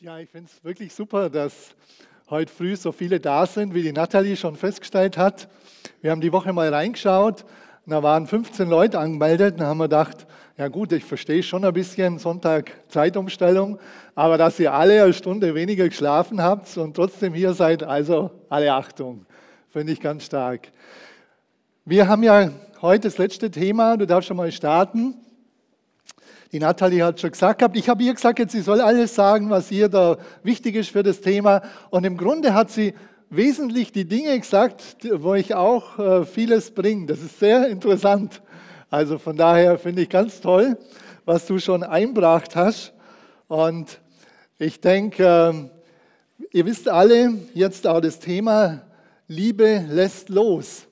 Ja, ich finde es wirklich super, dass heute früh so viele da sind, wie die Nathalie schon festgestellt hat. Wir haben die Woche mal reingeschaut, da waren 15 Leute angemeldet. Da haben wir gedacht, ja gut, ich verstehe schon ein bisschen Sonntag Zeitumstellung, aber dass ihr alle eine Stunde weniger geschlafen habt und trotzdem hier seid, also alle Achtung, finde ich ganz stark. Wir haben ja heute das letzte Thema, du darfst schon mal starten. Die Nathalie hat schon gesagt gehabt, ich habe ihr gesagt, jetzt sie soll alles sagen, was ihr da wichtig ist für das Thema. Und im Grunde hat sie wesentlich die Dinge gesagt, wo ich auch äh, vieles bringe. Das ist sehr interessant. Also von daher finde ich ganz toll, was du schon einbracht hast. Und ich denke, äh, ihr wisst alle jetzt auch das Thema Liebe lässt los.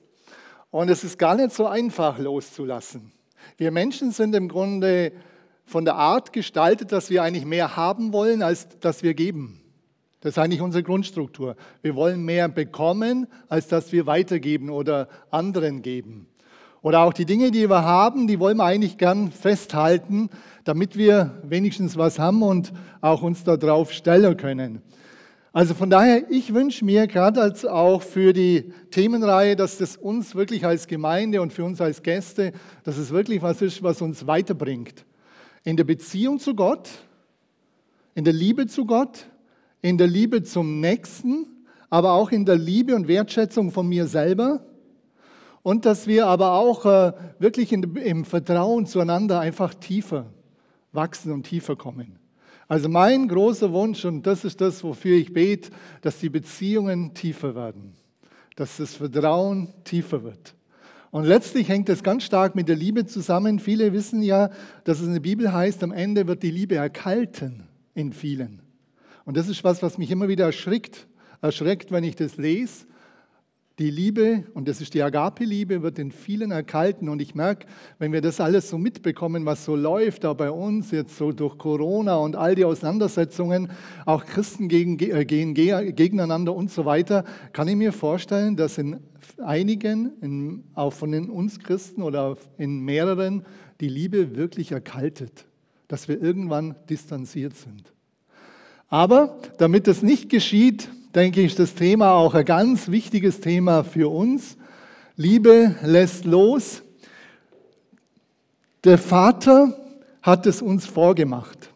Und es ist gar nicht so einfach loszulassen. Wir Menschen sind im Grunde von der Art gestaltet, dass wir eigentlich mehr haben wollen, als dass wir geben. Das ist eigentlich unsere Grundstruktur. Wir wollen mehr bekommen, als dass wir weitergeben oder anderen geben. Oder auch die Dinge, die wir haben, die wollen wir eigentlich gern festhalten, damit wir wenigstens was haben und auch uns darauf stellen können. Also von daher, ich wünsche mir gerade als auch für die Themenreihe, dass das uns wirklich als Gemeinde und für uns als Gäste, dass es wirklich was ist, was uns weiterbringt in der Beziehung zu Gott, in der Liebe zu Gott, in der Liebe zum Nächsten, aber auch in der Liebe und Wertschätzung von mir selber. Und dass wir aber auch äh, wirklich im Vertrauen zueinander einfach tiefer wachsen und tiefer kommen. Also mein großer Wunsch, und das ist das, wofür ich bete, dass die Beziehungen tiefer werden, dass das Vertrauen tiefer wird. Und letztlich hängt es ganz stark mit der Liebe zusammen. Viele wissen ja, dass es in der Bibel heißt, am Ende wird die Liebe erkalten in vielen. Und das ist was, was mich immer wieder erschrickt, erschreckt, wenn ich das lese. Die Liebe, und das ist die Agape-Liebe, wird in vielen erkalten. Und ich merke, wenn wir das alles so mitbekommen, was so läuft, da bei uns jetzt so durch Corona und all die Auseinandersetzungen, auch Christen gegen, äh, gehen gegeneinander und so weiter, kann ich mir vorstellen, dass in einigen, in, auch von uns Christen oder in mehreren, die Liebe wirklich erkaltet, dass wir irgendwann distanziert sind. Aber damit das nicht geschieht, denke ich, ist das Thema auch ein ganz wichtiges Thema für uns. Liebe lässt los. Der Vater hat es uns vorgemacht.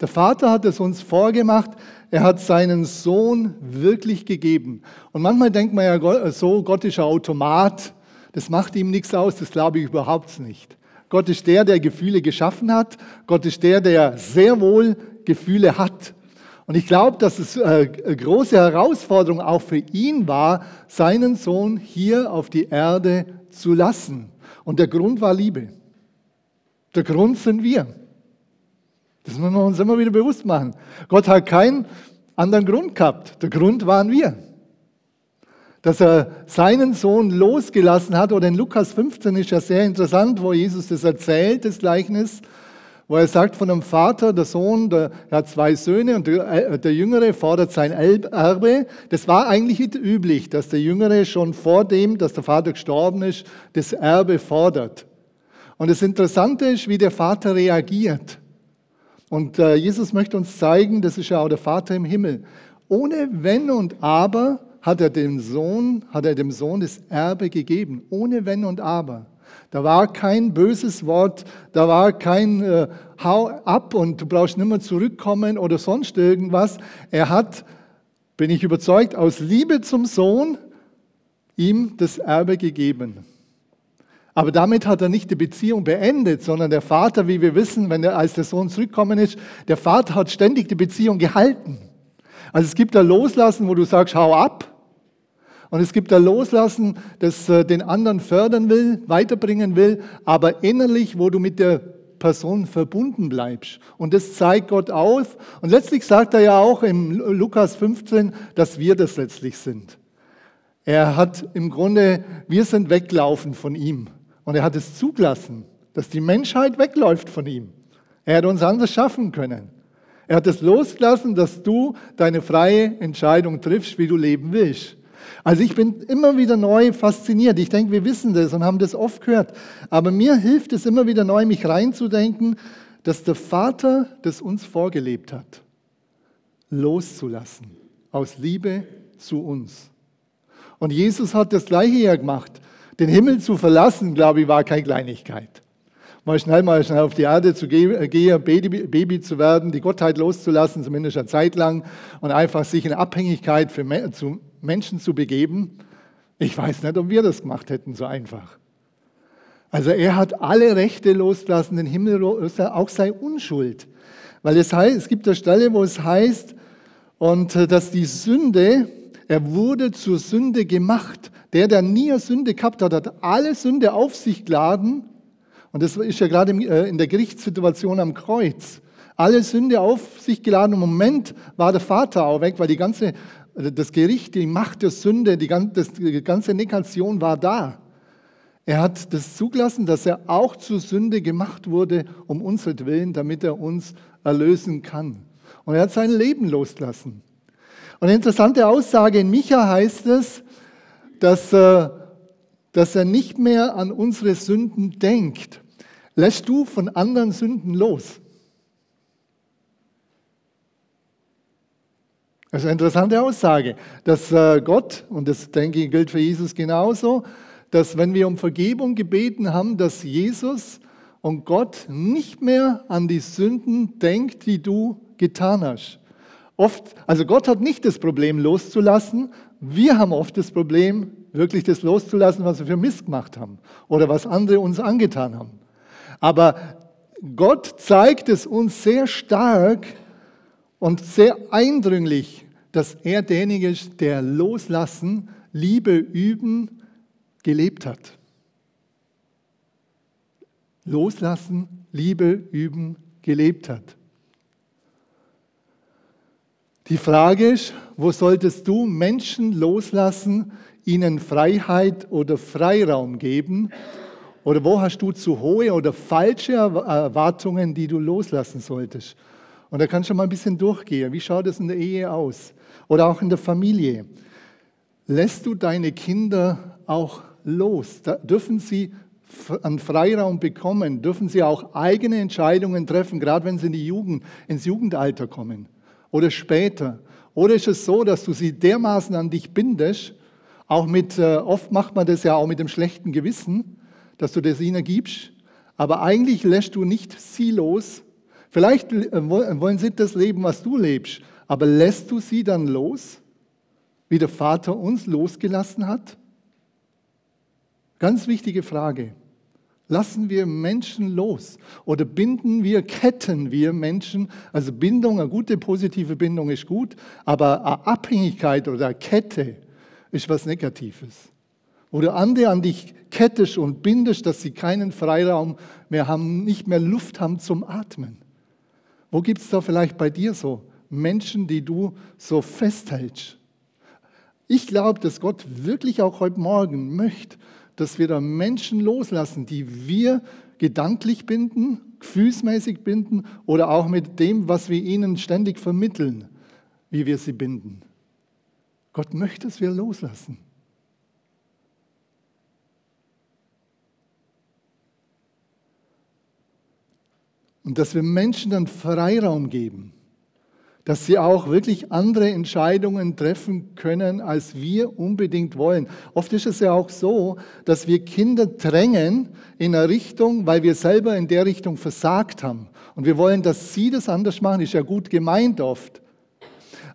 Der Vater hat es uns vorgemacht. Er hat seinen Sohn wirklich gegeben. Und manchmal denkt man ja so, Gott ist ein Automat. Das macht ihm nichts aus. Das glaube ich überhaupt nicht. Gott ist der, der Gefühle geschaffen hat. Gott ist der, der sehr wohl Gefühle hat. Und ich glaube, dass es eine große Herausforderung auch für ihn war, seinen Sohn hier auf die Erde zu lassen. Und der Grund war Liebe. Der Grund sind wir. Das müssen wir uns immer wieder bewusst machen. Gott hat keinen anderen Grund gehabt. Der Grund waren wir. Dass er seinen Sohn losgelassen hat, oder in Lukas 15 ist ja sehr interessant, wo Jesus das erzählt, das Gleichnis wo er sagt von einem Vater, der Sohn, der, er hat zwei Söhne und der, äh, der Jüngere fordert sein Erbe. Das war eigentlich nicht üblich, dass der Jüngere schon vor dem, dass der Vater gestorben ist, das Erbe fordert. Und das Interessante ist, wie der Vater reagiert. Und äh, Jesus möchte uns zeigen, das ist ja auch der Vater im Himmel. Ohne Wenn und Aber hat er dem Sohn, hat er dem Sohn das Erbe gegeben. Ohne Wenn und Aber. Da war kein böses Wort, da war kein äh, Hau ab und du brauchst nicht mehr zurückkommen oder sonst irgendwas. Er hat, bin ich überzeugt, aus Liebe zum Sohn ihm das Erbe gegeben. Aber damit hat er nicht die Beziehung beendet, sondern der Vater, wie wir wissen, wenn er als der Sohn zurückkommen ist, der Vater hat ständig die Beziehung gehalten. Also es gibt da Loslassen, wo du sagst, hau ab. Und es gibt ein Loslassen, das äh, den anderen fördern will, weiterbringen will, aber innerlich, wo du mit der Person verbunden bleibst. Und das zeigt Gott auf. Und letztlich sagt er ja auch im Lukas 15, dass wir das letztlich sind. Er hat im Grunde, wir sind weglaufen von ihm. Und er hat es zugelassen, dass die Menschheit wegläuft von ihm. Er hat uns anders schaffen können. Er hat es losgelassen, dass du deine freie Entscheidung triffst, wie du leben willst. Also ich bin immer wieder neu fasziniert. Ich denke, wir wissen das und haben das oft gehört. Aber mir hilft es immer wieder neu, mich reinzudenken, dass der Vater das uns vorgelebt hat. loszulassen, aus Liebe zu uns. Und Jesus hat das Gleiche ja gemacht. Den Himmel zu verlassen, glaube ich, war keine Kleinigkeit. Mal schnell, mal schnell auf die Erde zu gehen, Baby, Baby zu werden, die Gottheit loszulassen, zumindest eine Zeit lang, und einfach sich in Abhängigkeit für, zu Menschen zu begeben. Ich weiß nicht, ob wir das gemacht hätten, so einfach. Also er hat alle Rechte losgelassen, den Himmel, auch sei Unschuld. Weil es, heißt, es gibt eine Stelle, wo es heißt, und äh, dass die Sünde, er wurde zur Sünde gemacht. Der, der nie eine Sünde gehabt hat, hat alle Sünde auf sich geladen. Und das ist ja gerade äh, in der Gerichtssituation am Kreuz. Alle Sünde auf sich geladen. Im Moment war der Vater auch weg, weil die ganze, das Gericht, die Macht der Sünde, die ganze, Negation war da. Er hat das zugelassen, dass er auch zur Sünde gemacht wurde, um unseren damit er uns erlösen kann. Und er hat sein Leben losgelassen. Und eine interessante Aussage in Micha heißt es, dass, äh, dass er nicht mehr an unsere Sünden denkt. Lässt du von anderen Sünden los? Das ist eine interessante Aussage, dass äh, Gott, und das denke ich gilt für Jesus genauso, dass wenn wir um Vergebung gebeten haben, dass Jesus und Gott nicht mehr an die Sünden denkt, die du getan hast. Oft, also Gott hat nicht das Problem loszulassen, wir haben oft das Problem, wirklich das loszulassen, was wir für Mist gemacht haben oder was andere uns angetan haben. Aber Gott zeigt es uns sehr stark und sehr eindringlich, dass er derjenige ist, der loslassen, Liebe üben, gelebt hat. Loslassen, Liebe üben, gelebt hat. Die Frage ist, wo solltest du Menschen loslassen, ihnen Freiheit oder Freiraum geben? Oder wo hast du zu hohe oder falsche Erwartungen, die du loslassen solltest? Und da kannst du mal ein bisschen durchgehen. Wie schaut es in der Ehe aus? Oder auch in der Familie? Lässt du deine Kinder auch los? Da dürfen sie einen Freiraum bekommen? Dürfen sie auch eigene Entscheidungen treffen, gerade wenn sie in die Jugend, ins Jugendalter kommen? Oder später? Oder ist es so, dass du sie dermaßen an dich bindest, auch mit, äh, oft macht man das ja auch mit dem schlechten Gewissen, dass du das ihnen gibst, aber eigentlich lässt du nicht sie los. Vielleicht äh, wollen sie das leben, was du lebst, aber lässt du sie dann los, wie der Vater uns losgelassen hat? Ganz wichtige Frage. Lassen wir Menschen los oder binden wir, ketten wir Menschen? Also Bindung, eine gute positive Bindung ist gut, aber eine Abhängigkeit oder eine Kette ist was Negatives. Oder andere an dich kettest und bindest, dass sie keinen Freiraum mehr haben, nicht mehr Luft haben zum Atmen. Wo gibt es da vielleicht bei dir so Menschen, die du so festhältst? Ich glaube, dass Gott wirklich auch heute Morgen möchte, dass wir da Menschen loslassen, die wir gedanklich binden, gefühlsmäßig binden oder auch mit dem, was wir ihnen ständig vermitteln, wie wir sie binden. Gott möchte, dass wir loslassen. Und dass wir Menschen dann Freiraum geben dass sie auch wirklich andere Entscheidungen treffen können, als wir unbedingt wollen. Oft ist es ja auch so, dass wir Kinder drängen in eine Richtung, weil wir selber in der Richtung versagt haben. Und wir wollen, dass sie das anders machen, ist ja gut gemeint oft.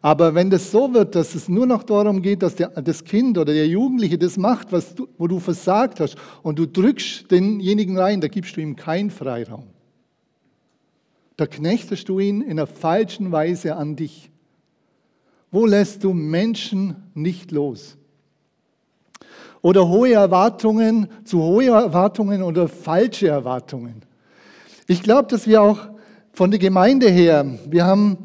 Aber wenn das so wird, dass es nur noch darum geht, dass der, das Kind oder der Jugendliche das macht, was du, wo du versagt hast, und du drückst denjenigen rein, da gibst du ihm keinen Freiraum. Da knechtest du ihn in einer falschen Weise an dich. Wo lässt du Menschen nicht los? Oder hohe Erwartungen, zu hohe Erwartungen oder falsche Erwartungen. Ich glaube, dass wir auch von der Gemeinde her, wir haben,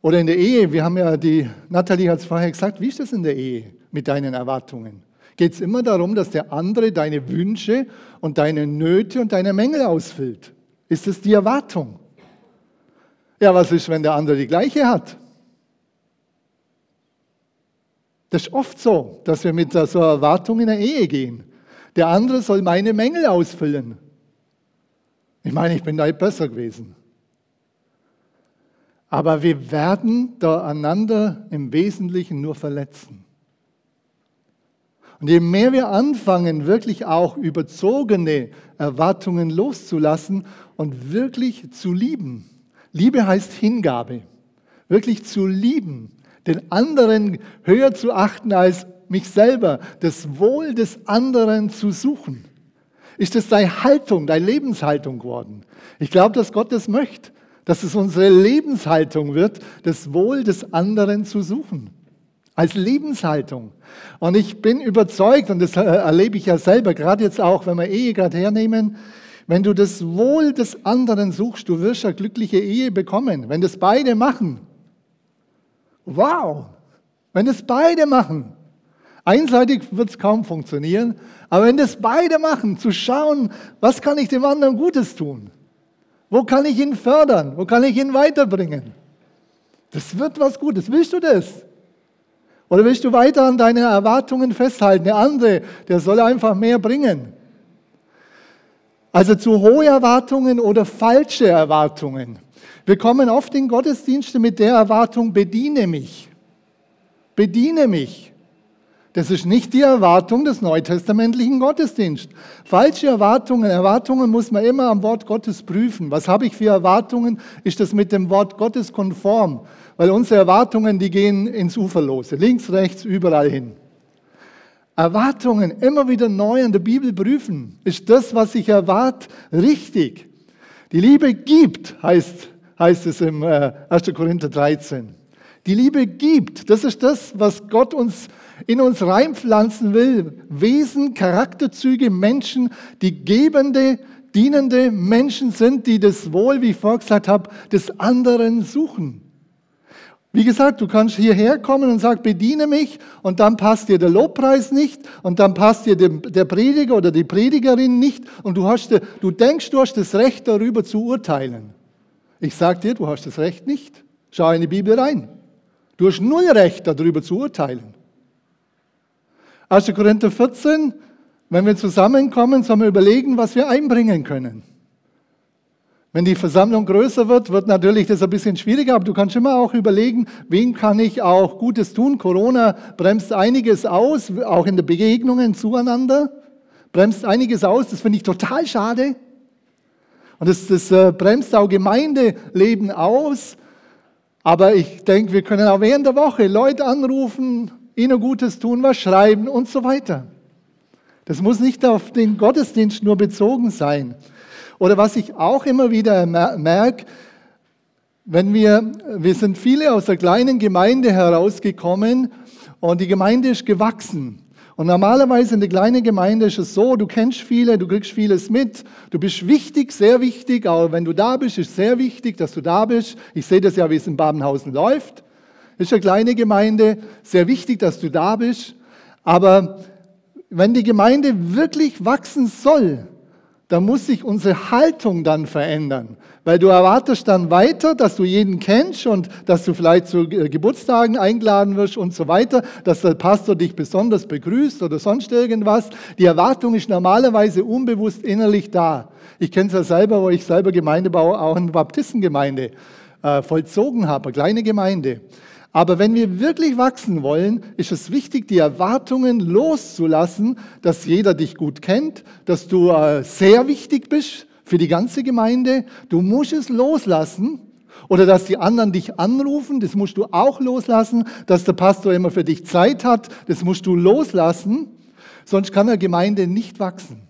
oder in der Ehe, wir haben ja die, Nathalie hat es vorher gesagt, wie ist das in der Ehe mit deinen Erwartungen? Geht es immer darum, dass der andere deine Wünsche und deine Nöte und deine Mängel ausfüllt? Ist es die Erwartung? Ja, was ist, wenn der andere die gleiche hat? Das ist oft so, dass wir mit so einer Erwartung in der Ehe gehen. Der andere soll meine Mängel ausfüllen. Ich meine, ich bin da besser gewesen. Aber wir werden da einander im Wesentlichen nur verletzen. Und je mehr wir anfangen, wirklich auch überzogene Erwartungen loszulassen und wirklich zu lieben. Liebe heißt Hingabe. Wirklich zu lieben, den anderen höher zu achten als mich selber, das Wohl des anderen zu suchen. Ist das deine Haltung, deine Lebenshaltung geworden? Ich glaube, dass Gott das möchte, dass es unsere Lebenshaltung wird, das Wohl des anderen zu suchen. Als Lebenshaltung. Und ich bin überzeugt, und das äh, erlebe ich ja selber, gerade jetzt auch, wenn wir Ehe gerade hernehmen, wenn du das Wohl des anderen suchst, du wirst eine glückliche Ehe bekommen. Wenn das beide machen. Wow! Wenn das beide machen. Einseitig wird es kaum funktionieren, aber wenn das beide machen, zu schauen, was kann ich dem anderen Gutes tun? Wo kann ich ihn fördern? Wo kann ich ihn weiterbringen? Das wird was Gutes. Willst du das? Oder willst du weiter an deine Erwartungen festhalten? Der andere, der soll einfach mehr bringen. Also zu hohe Erwartungen oder falsche Erwartungen. Wir kommen oft in Gottesdienste mit der Erwartung, bediene mich. Bediene mich. Das ist nicht die Erwartung des neutestamentlichen Gottesdienstes. Falsche Erwartungen, Erwartungen muss man immer am Wort Gottes prüfen. Was habe ich für Erwartungen? Ist das mit dem Wort Gottes konform? Weil unsere Erwartungen, die gehen ins Uferlose, links, rechts, überall hin. Erwartungen immer wieder neu in der Bibel prüfen. Ist das, was ich erwarte, richtig? Die Liebe gibt, heißt, heißt es im 1. Äh, Korinther 13. Die Liebe gibt. Das ist das, was Gott uns in uns reinpflanzen will. Wesen, Charakterzüge, Menschen, die gebende, dienende Menschen sind, die das Wohl, wie ich vorher gesagt habe, des anderen suchen. Wie gesagt, du kannst hierher kommen und sagen, bediene mich und dann passt dir der Lobpreis nicht und dann passt dir der Prediger oder die Predigerin nicht und du, hast, du denkst, du hast das Recht darüber zu urteilen. Ich sage dir, du hast das Recht nicht. Schau in die Bibel rein. Du hast null Recht darüber zu urteilen. 1. Korinther 14, wenn wir zusammenkommen, sollen wir überlegen, was wir einbringen können. Wenn die Versammlung größer wird, wird natürlich das ein bisschen schwieriger, aber du kannst immer auch überlegen, wen kann ich auch Gutes tun. Corona bremst einiges aus, auch in den Begegnungen zueinander, bremst einiges aus, das finde ich total schade. Und das, das äh, bremst auch Gemeindeleben aus. Aber ich denke, wir können auch während der Woche Leute anrufen, ihnen Gutes tun, was schreiben und so weiter. Das muss nicht auf den Gottesdienst nur bezogen sein. Oder was ich auch immer wieder merke, wenn wir, wir sind viele aus der kleinen Gemeinde herausgekommen und die Gemeinde ist gewachsen. Und normalerweise in der kleinen Gemeinde ist es so, du kennst viele, du kriegst vieles mit, du bist wichtig, sehr wichtig, aber wenn du da bist, ist sehr wichtig, dass du da bist. Ich sehe das ja, wie es in Babenhausen läuft. Ist eine kleine Gemeinde, sehr wichtig, dass du da bist. Aber wenn die Gemeinde wirklich wachsen soll, dann muss sich unsere Haltung dann verändern. Weil du erwartest dann weiter, dass du jeden kennst und dass du vielleicht zu Geburtstagen eingeladen wirst und so weiter, dass der Pastor dich besonders begrüßt oder sonst irgendwas. Die Erwartung ist normalerweise unbewusst innerlich da. Ich kenne es ja selber, wo ich selber Gemeindebau auch in Baptistengemeinde äh, vollzogen habe, eine kleine Gemeinde. Aber wenn wir wirklich wachsen wollen, ist es wichtig, die Erwartungen loszulassen, dass jeder dich gut kennt, dass du äh, sehr wichtig bist für die ganze Gemeinde. Du musst es loslassen. Oder dass die anderen dich anrufen, das musst du auch loslassen. Dass der Pastor immer für dich Zeit hat, das musst du loslassen. Sonst kann eine Gemeinde nicht wachsen.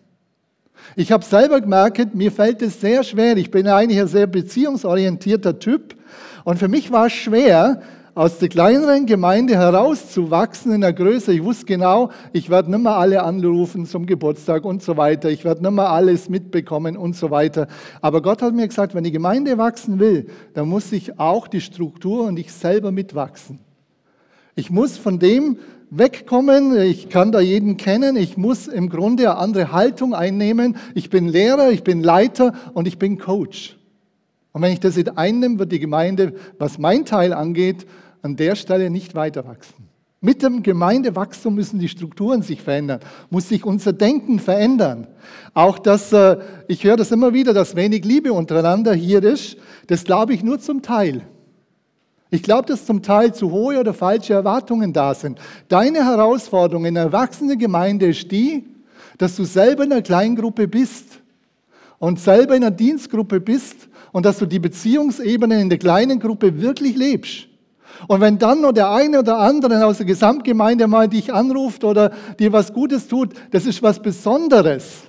Ich habe selber gemerkt, mir fällt es sehr schwer. Ich bin eigentlich ein sehr beziehungsorientierter Typ. Und für mich war es schwer, aus der kleineren Gemeinde herauszuwachsen in der Größe. Ich wusste genau, ich werde nicht mehr alle anrufen zum Geburtstag und so weiter. Ich werde nicht mehr alles mitbekommen und so weiter. Aber Gott hat mir gesagt, wenn die Gemeinde wachsen will, dann muss ich auch die Struktur und ich selber mitwachsen. Ich muss von dem wegkommen, ich kann da jeden kennen, ich muss im Grunde eine andere Haltung einnehmen. Ich bin Lehrer, ich bin Leiter und ich bin Coach. Und wenn ich das nicht einnehme, wird die Gemeinde, was mein Teil angeht, an der Stelle nicht weiter wachsen. Mit dem Gemeindewachstum müssen die Strukturen sich verändern, muss sich unser Denken verändern. Auch das, äh, ich höre das immer wieder, dass wenig Liebe untereinander hier ist, das glaube ich nur zum Teil. Ich glaube, dass zum Teil zu hohe oder falsche Erwartungen da sind. Deine Herausforderung in einer erwachsenen Gemeinde ist die, dass du selber in einer Kleingruppe bist und selber in einer Dienstgruppe bist und dass du die Beziehungsebene in der kleinen Gruppe wirklich lebst. Und wenn dann nur der eine oder andere aus der Gesamtgemeinde mal dich anruft oder dir was Gutes tut, das ist was Besonderes.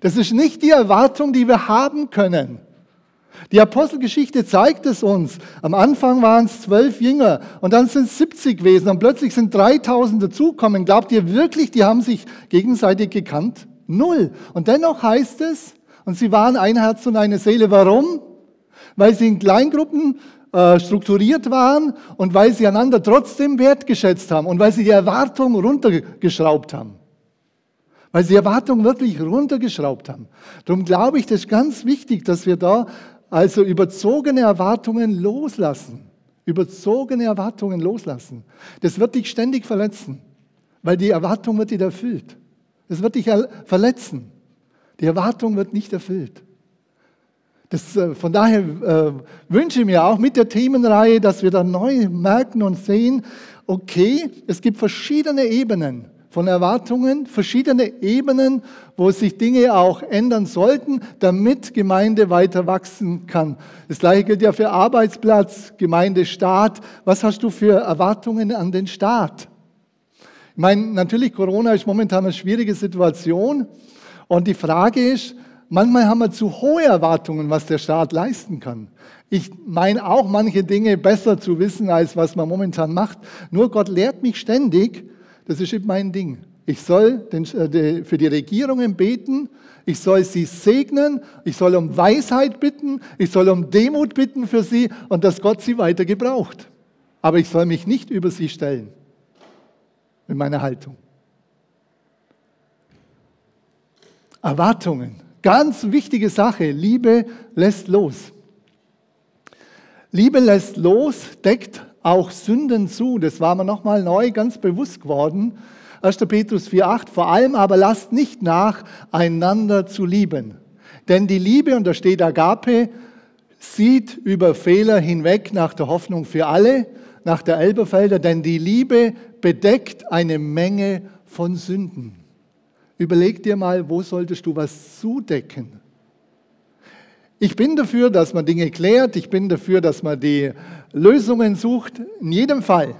Das ist nicht die Erwartung, die wir haben können. Die Apostelgeschichte zeigt es uns. Am Anfang waren es zwölf Jünger und dann sind es 70 gewesen und plötzlich sind 3000 dazugekommen. Glaubt ihr wirklich, die haben sich gegenseitig gekannt? Null. Und dennoch heißt es, und sie waren ein Herz und eine Seele. Warum? Weil sie in Kleingruppen äh, strukturiert waren und weil sie einander trotzdem wertgeschätzt haben und weil sie die Erwartung runtergeschraubt haben. Weil sie die Erwartung wirklich runtergeschraubt haben. Darum glaube ich, das ist ganz wichtig, dass wir da also überzogene Erwartungen loslassen. Überzogene Erwartungen loslassen. Das wird dich ständig verletzen, weil die Erwartung wird dich erfüllt. Es wird dich verletzen. Die Erwartung wird nicht erfüllt. Das, äh, von daher äh, wünsche ich mir auch mit der Themenreihe, dass wir da neu merken und sehen, okay, es gibt verschiedene Ebenen von Erwartungen, verschiedene Ebenen, wo sich Dinge auch ändern sollten, damit Gemeinde weiter wachsen kann. Das gleiche gilt ja für Arbeitsplatz, Gemeinde, Staat. Was hast du für Erwartungen an den Staat? Ich meine, natürlich, Corona ist momentan eine schwierige Situation. Und die Frage ist, manchmal haben wir zu hohe Erwartungen, was der Staat leisten kann. Ich meine auch manche Dinge besser zu wissen, als was man momentan macht. Nur Gott lehrt mich ständig, das ist eben mein Ding. Ich soll äh, für die Regierungen beten, ich soll sie segnen, ich soll um Weisheit bitten, ich soll um Demut bitten für sie und dass Gott sie weiter gebraucht. Aber ich soll mich nicht über sie stellen mit meiner Haltung. Erwartungen, ganz wichtige Sache. Liebe lässt los. Liebe lässt los, deckt auch Sünden zu. Das war mir nochmal neu ganz bewusst geworden. 1. Petrus 4,8. Vor allem aber lasst nicht nach, einander zu lieben. Denn die Liebe, und da steht Agape, sieht über Fehler hinweg nach der Hoffnung für alle, nach der Elberfelder, denn die Liebe bedeckt eine Menge von Sünden. Überleg dir mal, wo solltest du was zudecken? Ich bin dafür, dass man Dinge klärt. Ich bin dafür, dass man die Lösungen sucht. In jedem Fall.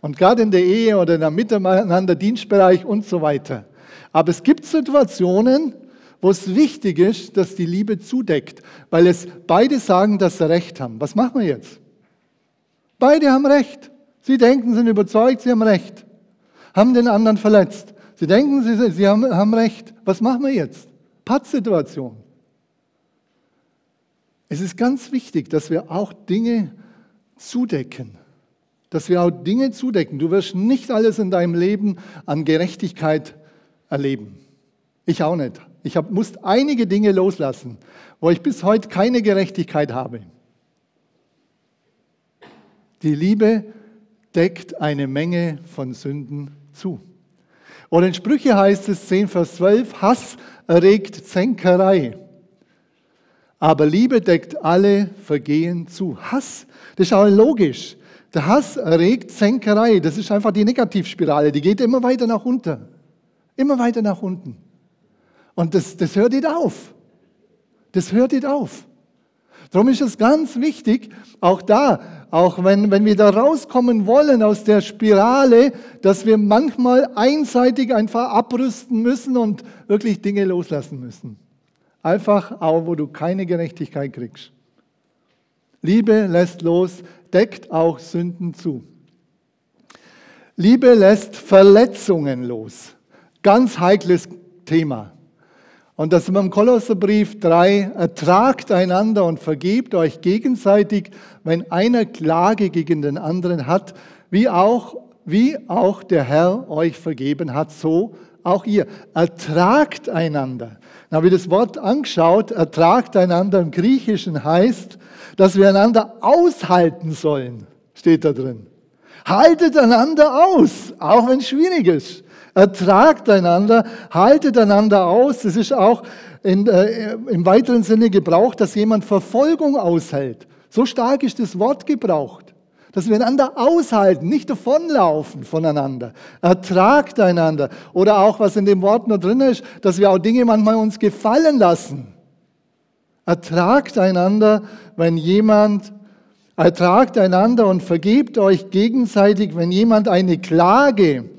Und gerade in der Ehe oder in der Miteinander, Dienstbereich und so weiter. Aber es gibt Situationen, wo es wichtig ist, dass die Liebe zudeckt, weil es beide sagen, dass sie Recht haben. Was machen wir jetzt? Beide haben Recht. Sie denken, sind überzeugt, sie haben Recht. Haben den anderen verletzt. Sie denken, sie, sie haben, haben Recht. Was machen wir jetzt? Pattsituation. Es ist ganz wichtig, dass wir auch Dinge zudecken. Dass wir auch Dinge zudecken. Du wirst nicht alles in deinem Leben an Gerechtigkeit erleben. Ich auch nicht. Ich hab, muss einige Dinge loslassen, wo ich bis heute keine Gerechtigkeit habe. Die Liebe deckt eine Menge von Sünden zu. Oder in Sprüche heißt es 10, Vers 12, Hass erregt Zänkerei aber Liebe deckt alle Vergehen zu. Hass, das ist auch logisch. Der Hass erregt Zänkerei. Das ist einfach die Negativspirale. Die geht immer weiter nach unten. Immer weiter nach unten. Und das, das hört nicht auf. Das hört nicht auf. Darum ist es ganz wichtig, auch da, auch wenn, wenn wir da rauskommen wollen aus der Spirale, dass wir manchmal einseitig einfach abrüsten müssen und wirklich Dinge loslassen müssen. Einfach auch, wo du keine Gerechtigkeit kriegst. Liebe lässt los, deckt auch Sünden zu. Liebe lässt Verletzungen los. Ganz heikles Thema. Und das ist im Kolosserbrief 3, ertragt einander und vergebt euch gegenseitig, wenn einer Klage gegen den anderen hat, wie auch, wie auch der Herr euch vergeben hat, so auch ihr. Ertragt einander. Dann habe ich das Wort angeschaut, ertragt einander im Griechischen heißt, dass wir einander aushalten sollen, steht da drin. Haltet einander aus, auch wenn es schwierig ist. Ertragt einander, haltet einander aus. Das ist auch in, äh, im weiteren Sinne gebraucht, dass jemand Verfolgung aushält. So stark ist das Wort gebraucht. Dass wir einander aushalten, nicht davonlaufen voneinander. Ertragt einander. Oder auch, was in dem Wort noch drin ist, dass wir auch Dinge manchmal uns gefallen lassen. Ertragt einander, wenn jemand, ertragt einander und vergebt euch gegenseitig, wenn jemand eine Klage.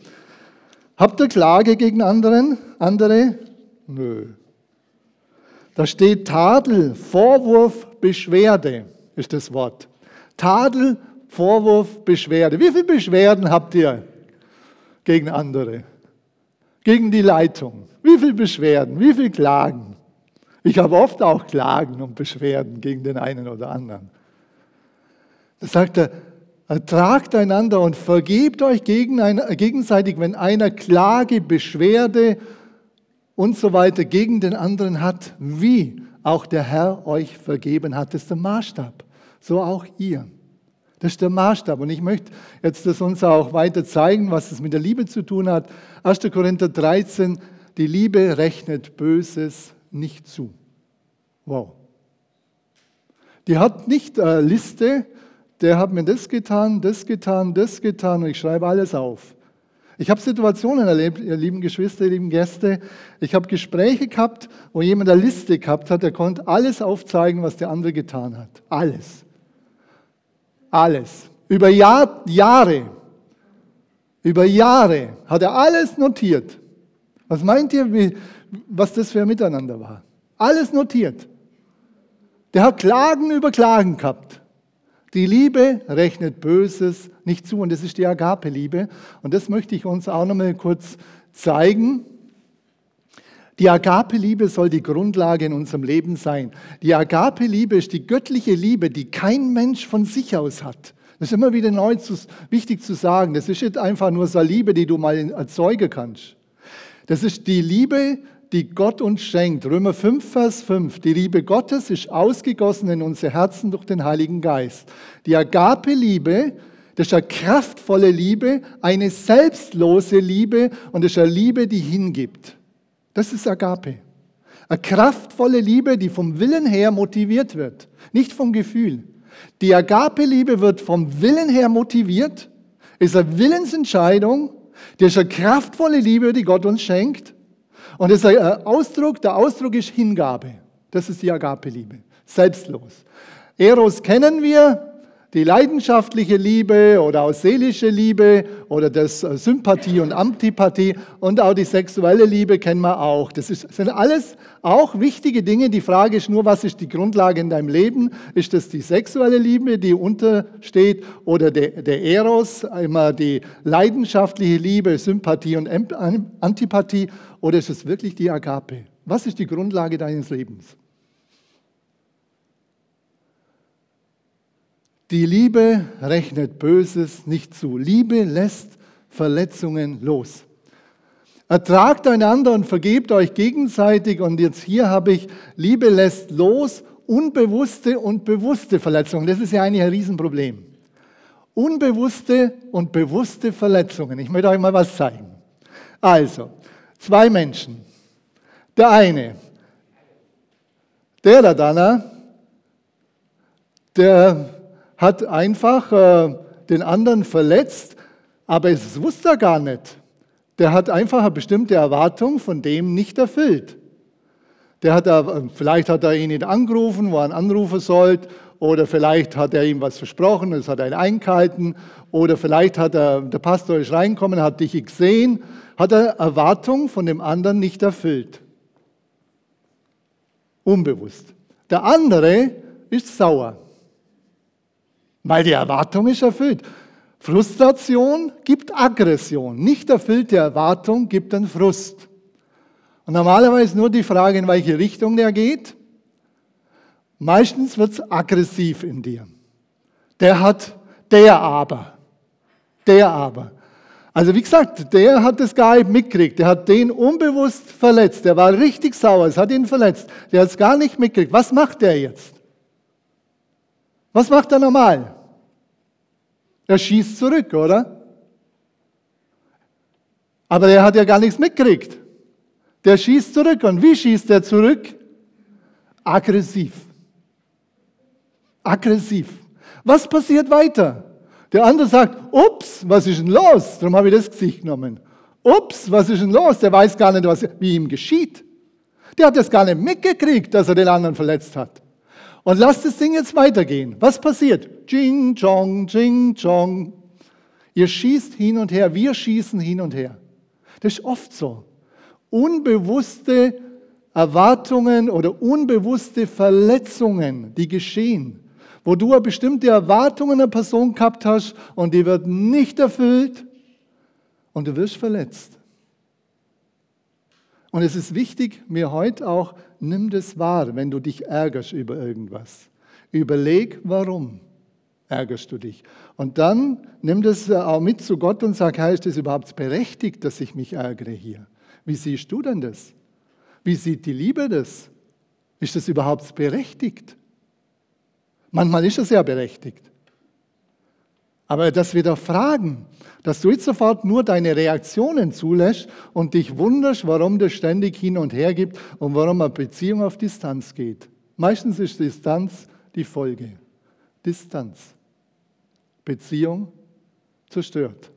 Habt ihr Klage gegen anderen, andere? Nö. Da steht Tadel, Vorwurf, Beschwerde ist das Wort. Tadel, Vorwurf, Beschwerde. Wie viele Beschwerden habt ihr gegen andere? Gegen die Leitung? Wie viele Beschwerden? Wie viele Klagen? Ich habe oft auch Klagen und Beschwerden gegen den einen oder anderen. Da sagt er, ertragt einander und vergebt euch gegenseitig, wenn einer Klage, Beschwerde und so weiter gegen den anderen hat, wie auch der Herr euch vergeben hat. Das ist der Maßstab. So auch ihr. Das ist der Maßstab. Und ich möchte jetzt das uns auch weiter zeigen, was es mit der Liebe zu tun hat. 1. Korinther 13, die Liebe rechnet Böses nicht zu. Wow. Die hat nicht eine Liste, der hat mir das getan, das getan, das getan und ich schreibe alles auf. Ich habe Situationen erlebt, ihr lieben Geschwister, ihr lieben Gäste. Ich habe Gespräche gehabt, wo jemand eine Liste gehabt hat, der konnte alles aufzeigen, was der andere getan hat. Alles. Alles. Über Jahr, Jahre. Über Jahre hat er alles notiert. Was meint ihr, wie, was das für ein Miteinander war? Alles notiert. Der hat Klagen über Klagen gehabt. Die Liebe rechnet Böses nicht zu und das ist die Agape-Liebe. Und das möchte ich uns auch noch mal kurz zeigen. Die Agape-Liebe soll die Grundlage in unserem Leben sein. Die Agape-Liebe ist die göttliche Liebe, die kein Mensch von sich aus hat. Das ist immer wieder neu zu, wichtig zu sagen. Das ist nicht einfach nur so Liebe, die du mal erzeugen kannst. Das ist die Liebe, die Gott uns schenkt. Römer 5, Vers 5. Die Liebe Gottes ist ausgegossen in unsere Herzen durch den Heiligen Geist. Die Agape-Liebe, das ist eine kraftvolle Liebe, eine selbstlose Liebe und das ist eine Liebe, die hingibt. Das ist Agape. Eine kraftvolle Liebe, die vom Willen her motiviert wird, nicht vom Gefühl. Die Agape-Liebe wird vom Willen her motiviert, ist eine Willensentscheidung, das ist eine kraftvolle Liebe, die Gott uns schenkt. Und das ist ein Ausdruck, der Ausdruck ist Hingabe. Das ist die Agape-Liebe, selbstlos. Eros kennen wir, die leidenschaftliche Liebe oder auch seelische Liebe oder das äh, Sympathie und Antipathie und auch die sexuelle Liebe kennen wir auch. Das ist, sind alles auch wichtige Dinge. Die Frage ist nur, was ist die Grundlage in deinem Leben? Ist das die sexuelle Liebe, die untersteht oder der, der Eros, immer die leidenschaftliche Liebe, Sympathie und Antipathie oder ist es wirklich die Agape? Was ist die Grundlage deines Lebens? Die Liebe rechnet Böses nicht zu. Liebe lässt Verletzungen los. Ertragt einander und vergebt euch gegenseitig. Und jetzt hier habe ich, Liebe lässt los unbewusste und bewusste Verletzungen. Das ist ja eigentlich ein Riesenproblem. Unbewusste und bewusste Verletzungen. Ich möchte euch mal was zeigen. Also, zwei Menschen. Der eine, der da, Dana, der hat einfach äh, den anderen verletzt, aber es wusste er gar nicht. Der hat einfach eine bestimmte Erwartung von dem nicht erfüllt. Der hat er, vielleicht hat er ihn nicht angerufen, wo er anrufen sollte, oder vielleicht hat er ihm was versprochen, das hat er eingehalten, oder vielleicht hat er, der Pastor ist reinkommen, hat dich gesehen, hat er Erwartungen von dem anderen nicht erfüllt. Unbewusst. Der andere ist sauer weil die Erwartung ist erfüllt. Frustration gibt Aggression. Nicht erfüllte Erwartung gibt dann Frust. Und normalerweise nur die Frage, in welche Richtung der geht. Meistens wird es aggressiv in dir. Der hat, der aber, der aber. Also wie gesagt, der hat das gar nicht mitgekriegt. Der hat den unbewusst verletzt. Der war richtig sauer. Es hat ihn verletzt. Der hat es gar nicht mitgekriegt. Was macht der jetzt? Was macht er normal? Er schießt zurück, oder? Aber er hat ja gar nichts mitgekriegt. Der schießt zurück. Und wie schießt er zurück? Aggressiv. Aggressiv. Was passiert weiter? Der andere sagt, ups, was ist denn los? Darum habe ich das Gesicht genommen. Ups, was ist denn los? Der weiß gar nicht, was, wie ihm geschieht. Der hat das gar nicht mitgekriegt, dass er den anderen verletzt hat. Und lasst das Ding jetzt weitergehen. Was passiert? Jing, Chong, Jing, Chong. Ihr schießt hin und her, wir schießen hin und her. Das ist oft so. Unbewusste Erwartungen oder unbewusste Verletzungen, die geschehen, wo du eine bestimmte Erwartung an eine Person gehabt hast und die wird nicht erfüllt und du wirst verletzt. Und es ist wichtig, mir heute auch, nimm das wahr, wenn du dich ärgerst über irgendwas. Überleg, warum ärgerst du dich. Und dann nimm das auch mit zu Gott und sag, Herr, ist das überhaupt berechtigt, dass ich mich ärgere hier? Wie siehst du denn das? Wie sieht die Liebe das? Ist das überhaupt berechtigt? Manchmal ist es ja berechtigt. Aber dass wir da fragen, dass du jetzt sofort nur deine Reaktionen zulässt und dich wunderst, warum das ständig hin und her gibt und warum eine Beziehung auf Distanz geht. Meistens ist Distanz die Folge. Distanz. Beziehung zerstört.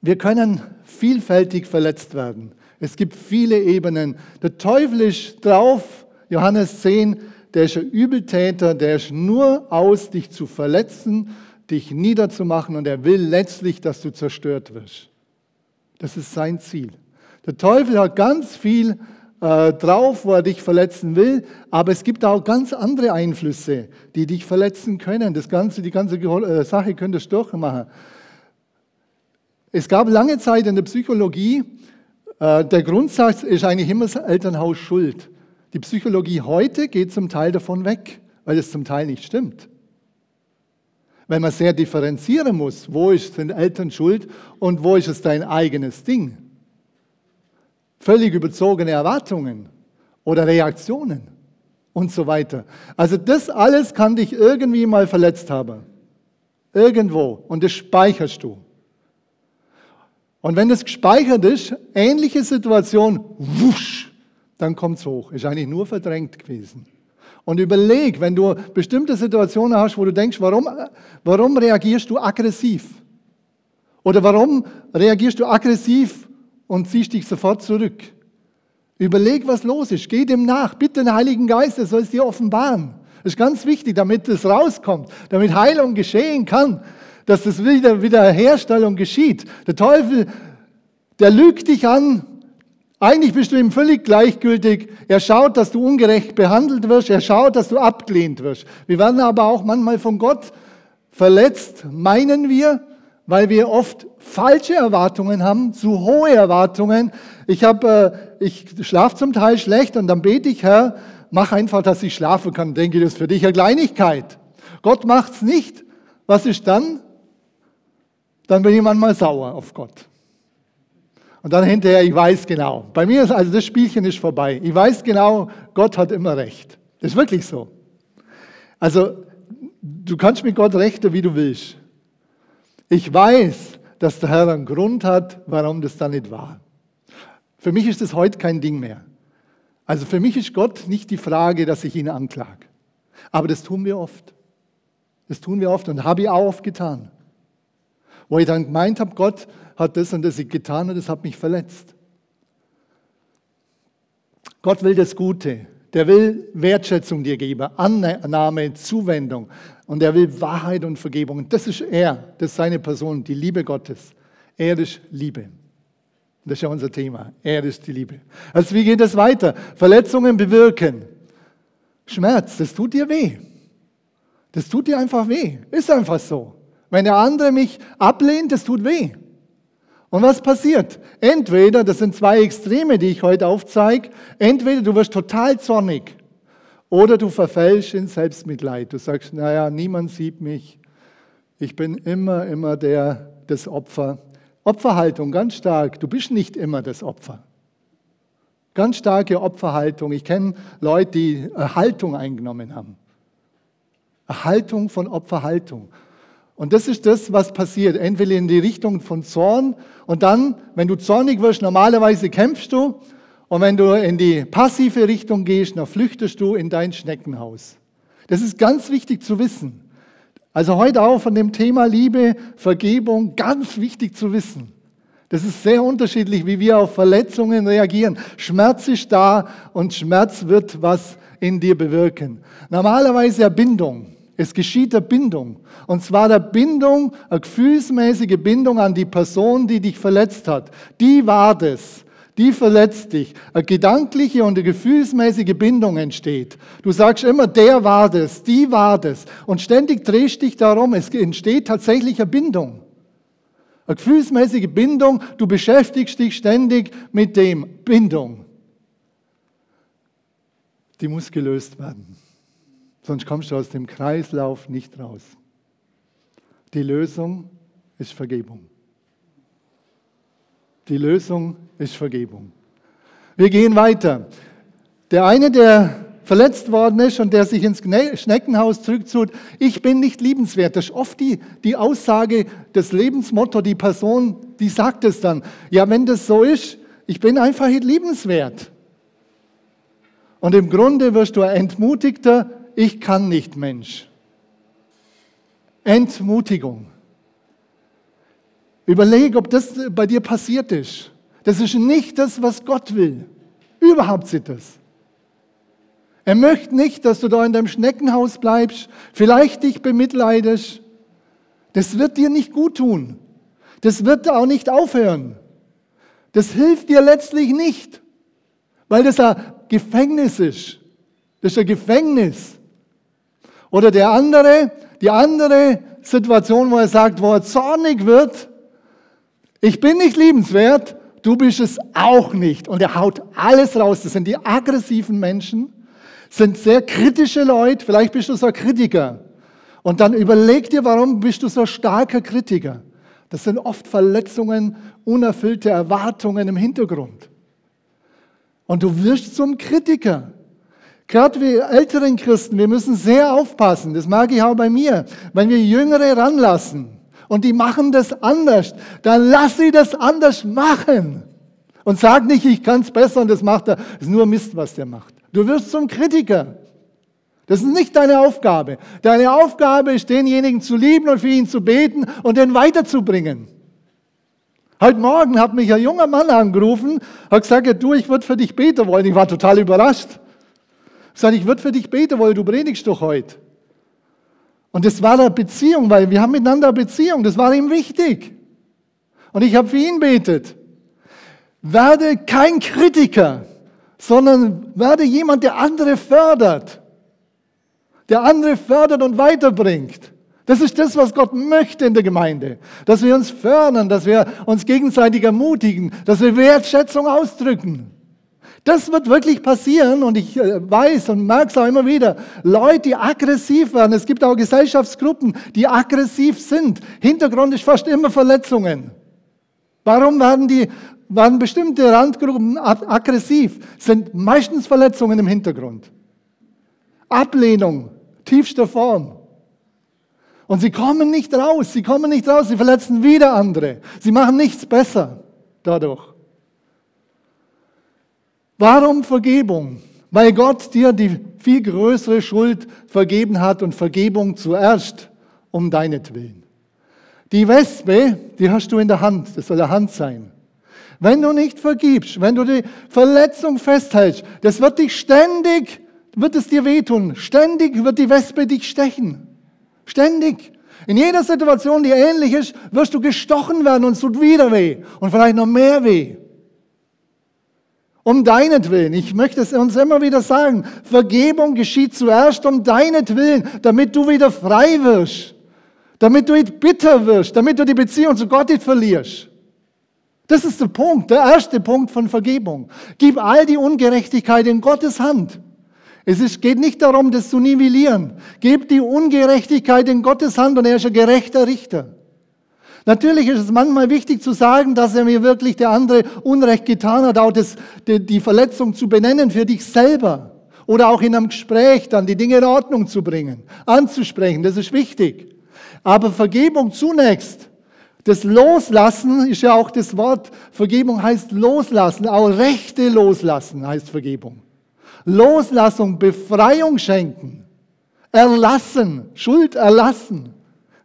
Wir können vielfältig verletzt werden. Es gibt viele Ebenen. Der Teufel ist drauf, Johannes 10, der ist ein Übeltäter, der ist nur aus, dich zu verletzen, dich niederzumachen und er will letztlich, dass du zerstört wirst. Das ist sein Ziel. Der Teufel hat ganz viel äh, drauf, wo er dich verletzen will, aber es gibt auch ganz andere Einflüsse, die dich verletzen können. Das ganze, die ganze äh, Sache könntest du durchmachen. Es gab lange Zeit in der Psychologie, äh, der Grundsatz ist eigentlich immer das Elternhaus schuld. Die Psychologie heute geht zum Teil davon weg, weil es zum Teil nicht stimmt. Weil man sehr differenzieren muss, wo ist den Eltern schuld und wo ist es dein eigenes Ding. Völlig überzogene Erwartungen oder Reaktionen und so weiter. Also das alles kann dich irgendwie mal verletzt haben. Irgendwo. Und das speicherst du. Und wenn das gespeichert ist, ähnliche Situation, wusch, dann kommt es hoch. Ist eigentlich nur verdrängt gewesen. Und überleg, wenn du bestimmte Situationen hast, wo du denkst, warum, warum reagierst du aggressiv? Oder warum reagierst du aggressiv und ziehst dich sofort zurück? Überleg, was los ist. Geh dem nach. Bitte den Heiligen Geist, er soll es dir offenbaren. Das ist ganz wichtig, damit es rauskommt, damit Heilung geschehen kann, dass das wieder Wiederherstellung geschieht. Der Teufel, der lügt dich an, eigentlich bist du ihm völlig gleichgültig. Er schaut, dass du ungerecht behandelt wirst. Er schaut, dass du abgelehnt wirst. Wir werden aber auch manchmal von Gott verletzt, meinen wir, weil wir oft falsche Erwartungen haben, zu hohe Erwartungen. Ich, hab, äh, ich schlafe zum Teil schlecht und dann bete ich, Herr, mach einfach, dass ich schlafen kann. Denke, das ist für dich eine Kleinigkeit. Gott macht's nicht. Was ist dann? Dann bin ich manchmal sauer auf Gott. Und dann hinterher, ich weiß genau. Bei mir ist also das Spielchen ist vorbei. Ich weiß genau, Gott hat immer recht. Das ist wirklich so. Also, du kannst mit Gott rechten, wie du willst. Ich weiß, dass der Herr einen Grund hat, warum das da nicht war. Für mich ist das heute kein Ding mehr. Also für mich ist Gott nicht die Frage, dass ich ihn anklage. Aber das tun wir oft. Das tun wir oft und habe ich auch oft getan. Wo ich dann gemeint habe, Gott, hat das und das getan und das hat mich verletzt. Gott will das Gute. Der will Wertschätzung dir geben, Annahme, Zuwendung. Und er will Wahrheit und Vergebung. das ist er, das ist seine Person, die Liebe Gottes. Er ist Liebe. Das ist ja unser Thema. Er ist die Liebe. Also wie geht es weiter? Verletzungen bewirken. Schmerz, das tut dir weh. Das tut dir einfach weh. Ist einfach so. Wenn der andere mich ablehnt, das tut weh. Und was passiert? Entweder, das sind zwei Extreme, die ich heute aufzeige, entweder du wirst total zornig oder du verfällst in Selbstmitleid. Du sagst, naja, niemand sieht mich. Ich bin immer, immer der, das Opfer. Opferhaltung, ganz stark. Du bist nicht immer das Opfer. Ganz starke Opferhaltung. Ich kenne Leute, die eine Haltung eingenommen haben. Haltung von Opferhaltung. Und das ist das, was passiert. Entweder in die Richtung von Zorn und dann, wenn du zornig wirst, normalerweise kämpfst du. Und wenn du in die passive Richtung gehst, dann flüchtest du in dein Schneckenhaus. Das ist ganz wichtig zu wissen. Also heute auch von dem Thema Liebe, Vergebung, ganz wichtig zu wissen. Das ist sehr unterschiedlich, wie wir auf Verletzungen reagieren. Schmerz ist da und Schmerz wird was in dir bewirken. Normalerweise eine Bindung. Es geschieht der Bindung. Und zwar der Bindung, eine gefühlsmäßige Bindung an die Person, die dich verletzt hat. Die war das die verletzt dich. Eine gedankliche und eine gefühlsmäßige Bindung entsteht. Du sagst immer, der war das, die war das. Und ständig drehst dich darum. Es entsteht tatsächlich eine Bindung. Eine gefühlsmäßige Bindung. Du beschäftigst dich ständig mit dem. Bindung. Die muss gelöst werden. Sonst kommst du aus dem Kreislauf nicht raus. Die Lösung ist Vergebung. Die Lösung ist Vergebung. Wir gehen weiter. Der eine, der verletzt worden ist und der sich ins Schneckenhaus zurückzieht, ich bin nicht liebenswert. Das ist oft die, die Aussage, das Lebensmotto, die Person, die sagt es dann. Ja, wenn das so ist, ich bin einfach nicht liebenswert. Und im Grunde wirst du ein entmutigter, ich kann nicht Mensch. Entmutigung. Überleg, ob das bei dir passiert ist. Das ist nicht das, was Gott will. Überhaupt nicht das. Er möchte nicht, dass du da in deinem Schneckenhaus bleibst, vielleicht dich bemitleidest. Das wird dir nicht gut tun. Das wird auch nicht aufhören. Das hilft dir letztlich nicht, weil das ein Gefängnis ist. Das ist ein Gefängnis. Oder der andere, die andere Situation, wo er sagt, wo er zornig wird, ich bin nicht liebenswert, du bist es auch nicht. Und er haut alles raus. Das sind die aggressiven Menschen, sind sehr kritische Leute. Vielleicht bist du so ein Kritiker. Und dann überleg dir, warum bist du so starker Kritiker? Das sind oft Verletzungen, unerfüllte Erwartungen im Hintergrund. Und du wirst zum Kritiker. Gerade wir älteren Christen, wir müssen sehr aufpassen. Das mag ich auch bei mir. Wenn wir Jüngere ranlassen, und die machen das anders, dann lass sie das anders machen. Und sag nicht, ich kann es besser und das macht er. Das ist nur Mist, was der macht. Du wirst zum Kritiker. Das ist nicht deine Aufgabe. Deine Aufgabe ist, denjenigen zu lieben und für ihn zu beten und den weiterzubringen. Heute Morgen hat mich ein junger Mann angerufen, hat gesagt, du, ich würde für dich beten wollen. Ich war total überrascht. Ich sage, ich würde für dich beten wollen, du predigst doch heute. Und das war eine Beziehung, weil wir haben miteinander eine Beziehung. Das war ihm wichtig. Und ich habe für ihn betet. Werde kein Kritiker, sondern werde jemand, der andere fördert. Der andere fördert und weiterbringt. Das ist das, was Gott möchte in der Gemeinde. Dass wir uns fördern, dass wir uns gegenseitig ermutigen, dass wir Wertschätzung ausdrücken. Das wird wirklich passieren und ich äh, weiß und merke es auch immer wieder. Leute, die aggressiv werden. Es gibt auch Gesellschaftsgruppen, die aggressiv sind. Hintergrund ist fast immer Verletzungen. Warum werden die, werden bestimmte Randgruppen aggressiv? Sind meistens Verletzungen im Hintergrund. Ablehnung, tiefster Form. Und sie kommen nicht raus, sie kommen nicht raus, sie verletzen wieder andere. Sie machen nichts besser dadurch. Warum Vergebung? Weil Gott dir die viel größere Schuld vergeben hat und Vergebung zuerst um deinetwillen. Die Wespe, die hast du in der Hand, das soll der Hand sein. Wenn du nicht vergibst, wenn du die Verletzung festhältst, das wird dich ständig, wird es dir wehtun. Ständig wird die Wespe dich stechen. Ständig. In jeder Situation, die ähnlich ist, wirst du gestochen werden und es tut wieder weh und vielleicht noch mehr weh um deinetwillen. Ich möchte es uns immer wieder sagen. Vergebung geschieht zuerst um deinetwillen, damit du wieder frei wirst. Damit du nicht bitter wirst, damit du die Beziehung zu Gott nicht verlierst. Das ist der Punkt, der erste Punkt von Vergebung. Gib all die Ungerechtigkeit in Gottes Hand. Es ist, geht nicht darum, das zu nivellieren. Gib die Ungerechtigkeit in Gottes Hand und er ist ein gerechter Richter. Natürlich ist es manchmal wichtig zu sagen, dass er mir wirklich der andere Unrecht getan hat, auch das, die, die Verletzung zu benennen für dich selber. Oder auch in einem Gespräch dann die Dinge in Ordnung zu bringen, anzusprechen, das ist wichtig. Aber Vergebung zunächst, das Loslassen ist ja auch das Wort, Vergebung heißt loslassen, auch Rechte loslassen heißt Vergebung. Loslassung, Befreiung schenken. Erlassen, Schuld erlassen,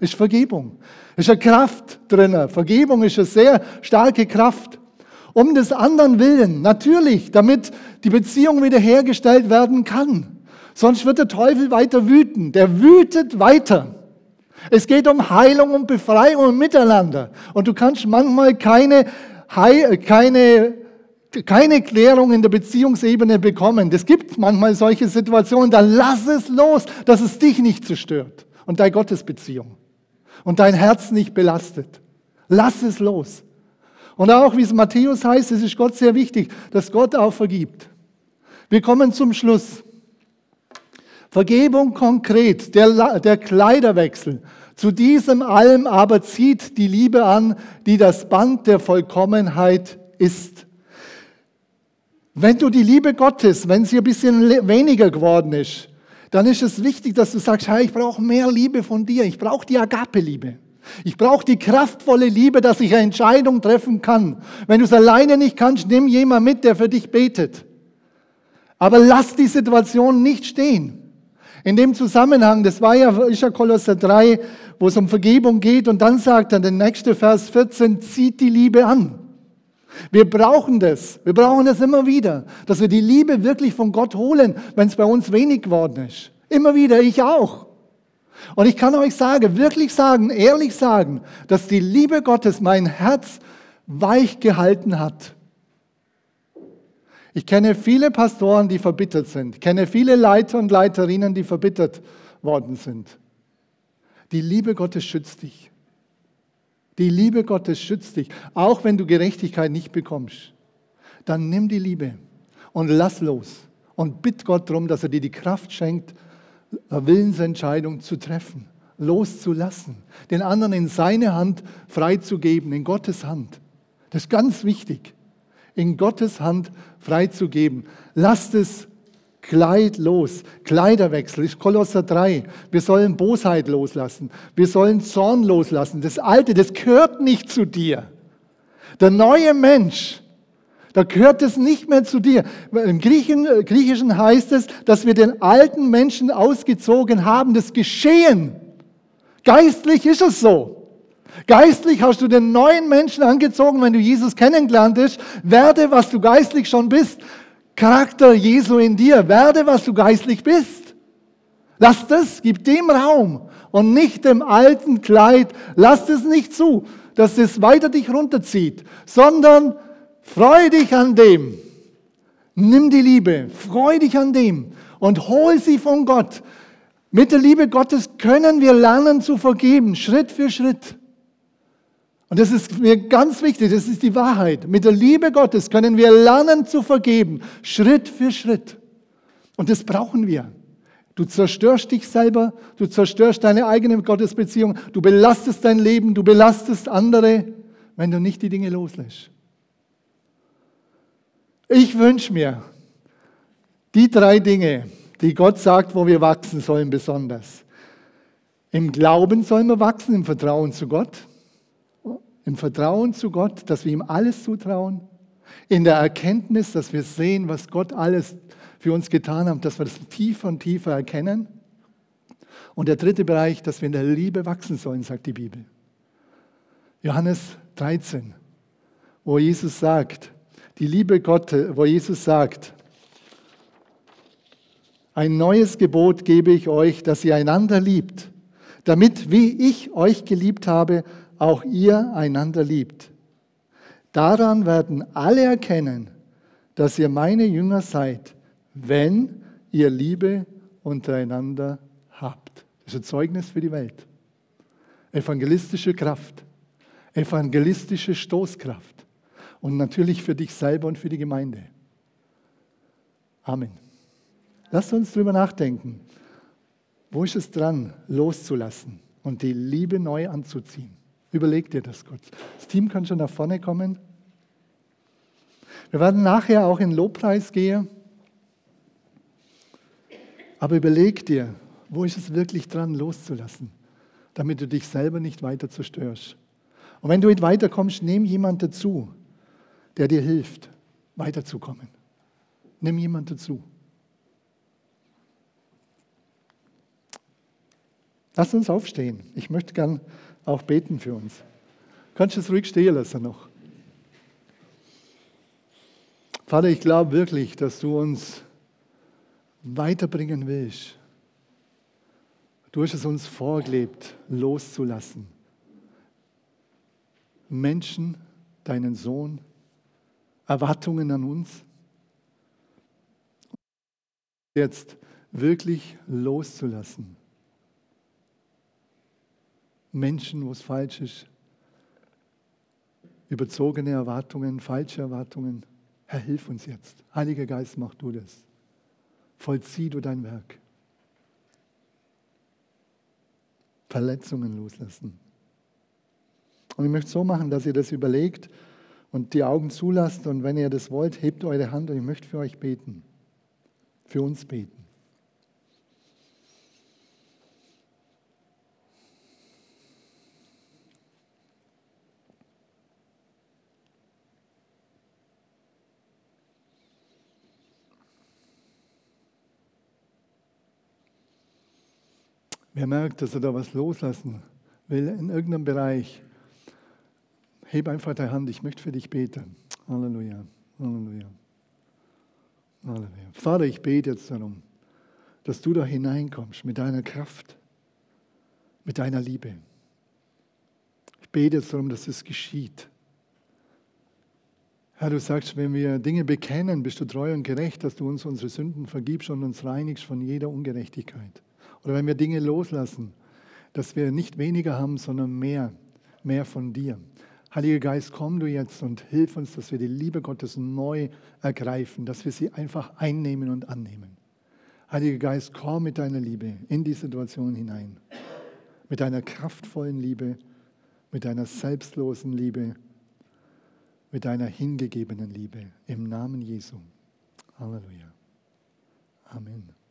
ist Vergebung. Ist eine Kraft drin. Vergebung ist eine sehr starke Kraft. Um des anderen willen, natürlich, damit die Beziehung wiederhergestellt werden kann. Sonst wird der Teufel weiter wüten. Der wütet weiter. Es geht um Heilung und Befreiung und Miteinander. Und du kannst manchmal keine, keine, keine Klärung in der Beziehungsebene bekommen. Es gibt manchmal solche Situationen, dann lass es los, dass es dich nicht zerstört und deine Gottesbeziehung und dein Herz nicht belastet. Lass es los. Und auch, wie es Matthäus heißt, es ist Gott sehr wichtig, dass Gott auch vergibt. Wir kommen zum Schluss. Vergebung konkret, der, der Kleiderwechsel. Zu diesem allem aber zieht die Liebe an, die das Band der Vollkommenheit ist. Wenn du die Liebe Gottes, wenn sie ein bisschen weniger geworden ist, dann ist es wichtig, dass du sagst, hey, ich brauche mehr Liebe von dir. Ich brauche die Agape-Liebe. Ich brauche die kraftvolle Liebe, dass ich eine Entscheidung treffen kann. Wenn du es alleine nicht kannst, nimm jemand mit, der für dich betet. Aber lass die Situation nicht stehen. In dem Zusammenhang, das war ja, ist ja Kolosser 3, wo es um Vergebung geht und dann sagt er, der nächste Vers 14, zieht die Liebe an. Wir brauchen das. Wir brauchen das immer wieder, dass wir die Liebe wirklich von Gott holen, wenn es bei uns wenig geworden ist. Immer wieder, ich auch. Und ich kann euch sagen, wirklich sagen, ehrlich sagen, dass die Liebe Gottes mein Herz weich gehalten hat. Ich kenne viele Pastoren, die verbittert sind. Ich kenne viele Leiter und Leiterinnen, die verbittert worden sind. Die Liebe Gottes schützt dich. Die Liebe Gottes schützt dich, auch wenn du Gerechtigkeit nicht bekommst. Dann nimm die Liebe und lass los und bitt Gott darum, dass er dir die Kraft schenkt, Willensentscheidung zu treffen, loszulassen, den anderen in seine Hand freizugeben, in Gottes Hand. Das ist ganz wichtig, in Gottes Hand freizugeben. Lasst es Kleid los, Kleiderwechsel, ist Kolosser 3. Wir sollen Bosheit loslassen, wir sollen Zorn loslassen. Das Alte, das gehört nicht zu dir. Der neue Mensch, da gehört es nicht mehr zu dir. Im Griechen, äh, Griechischen heißt es, dass wir den alten Menschen ausgezogen haben, das Geschehen. Geistlich ist es so. Geistlich hast du den neuen Menschen angezogen, wenn du Jesus kennengelernt hast. Werde, was du geistlich schon bist. Charakter Jesu in dir. Werde, was du geistlich bist. Lass das, gib dem Raum und nicht dem alten Kleid. Lass es nicht zu, dass es weiter dich runterzieht, sondern freu dich an dem. Nimm die Liebe, freu dich an dem und hol sie von Gott. Mit der Liebe Gottes können wir lernen zu vergeben, Schritt für Schritt. Und das ist mir ganz wichtig, das ist die Wahrheit. Mit der Liebe Gottes können wir lernen zu vergeben, Schritt für Schritt. Und das brauchen wir. Du zerstörst dich selber, du zerstörst deine eigene Gottesbeziehung, du belastest dein Leben, du belastest andere, wenn du nicht die Dinge loslässt. Ich wünsche mir die drei Dinge, die Gott sagt, wo wir wachsen sollen besonders. Im Glauben sollen wir wachsen, im Vertrauen zu Gott im Vertrauen zu Gott, dass wir ihm alles zutrauen, in der Erkenntnis, dass wir sehen, was Gott alles für uns getan hat, dass wir das tiefer und tiefer erkennen. Und der dritte Bereich, dass wir in der Liebe wachsen sollen, sagt die Bibel. Johannes 13, wo Jesus sagt, die Liebe Gottes, wo Jesus sagt, ein neues Gebot gebe ich euch, dass ihr einander liebt, damit, wie ich euch geliebt habe, auch ihr einander liebt. Daran werden alle erkennen, dass ihr meine Jünger seid, wenn ihr Liebe untereinander habt. Das ist ein Zeugnis für die Welt. Evangelistische Kraft, evangelistische Stoßkraft und natürlich für dich selber und für die Gemeinde. Amen. Lass uns darüber nachdenken. Wo ist es dran, loszulassen und die Liebe neu anzuziehen? Überleg dir das kurz. Das Team kann schon nach vorne kommen. Wir werden nachher auch in Lobpreis gehen. Aber überleg dir, wo ist es wirklich dran, loszulassen, damit du dich selber nicht weiter zerstörst. Und wenn du nicht weiterkommst, nimm jemand dazu, der dir hilft, weiterzukommen. Nimm jemand dazu. Lass uns aufstehen. Ich möchte gern auch beten für uns. Kannst du es ruhig stehen lassen noch? Vater, ich glaube wirklich, dass du uns weiterbringen willst. Du hast es uns vorgelebt, loszulassen. Menschen, deinen Sohn, Erwartungen an uns. Jetzt wirklich loszulassen. Menschen, wo es falsch ist, überzogene Erwartungen, falsche Erwartungen. Herr, hilf uns jetzt. Heiliger Geist, mach du das. Vollzieh du dein Werk. Verletzungen loslassen. Und ich möchte so machen, dass ihr das überlegt und die Augen zulasst. Und wenn ihr das wollt, hebt eure Hand und ich möchte für euch beten. Für uns beten. Wer merkt, dass er da was loslassen will in irgendeinem Bereich, heb einfach deine Hand, ich möchte für dich beten. Halleluja, Halleluja, Halleluja. Vater, ich bete jetzt darum, dass du da hineinkommst mit deiner Kraft, mit deiner Liebe. Ich bete jetzt darum, dass es geschieht. Herr, du sagst, wenn wir Dinge bekennen, bist du treu und gerecht, dass du uns unsere Sünden vergibst und uns reinigst von jeder Ungerechtigkeit. Oder wenn wir Dinge loslassen, dass wir nicht weniger haben, sondern mehr, mehr von dir. Heiliger Geist, komm du jetzt und hilf uns, dass wir die Liebe Gottes neu ergreifen, dass wir sie einfach einnehmen und annehmen. Heiliger Geist, komm mit deiner Liebe in die Situation hinein. Mit deiner kraftvollen Liebe, mit deiner selbstlosen Liebe, mit deiner hingegebenen Liebe. Im Namen Jesu. Halleluja. Amen.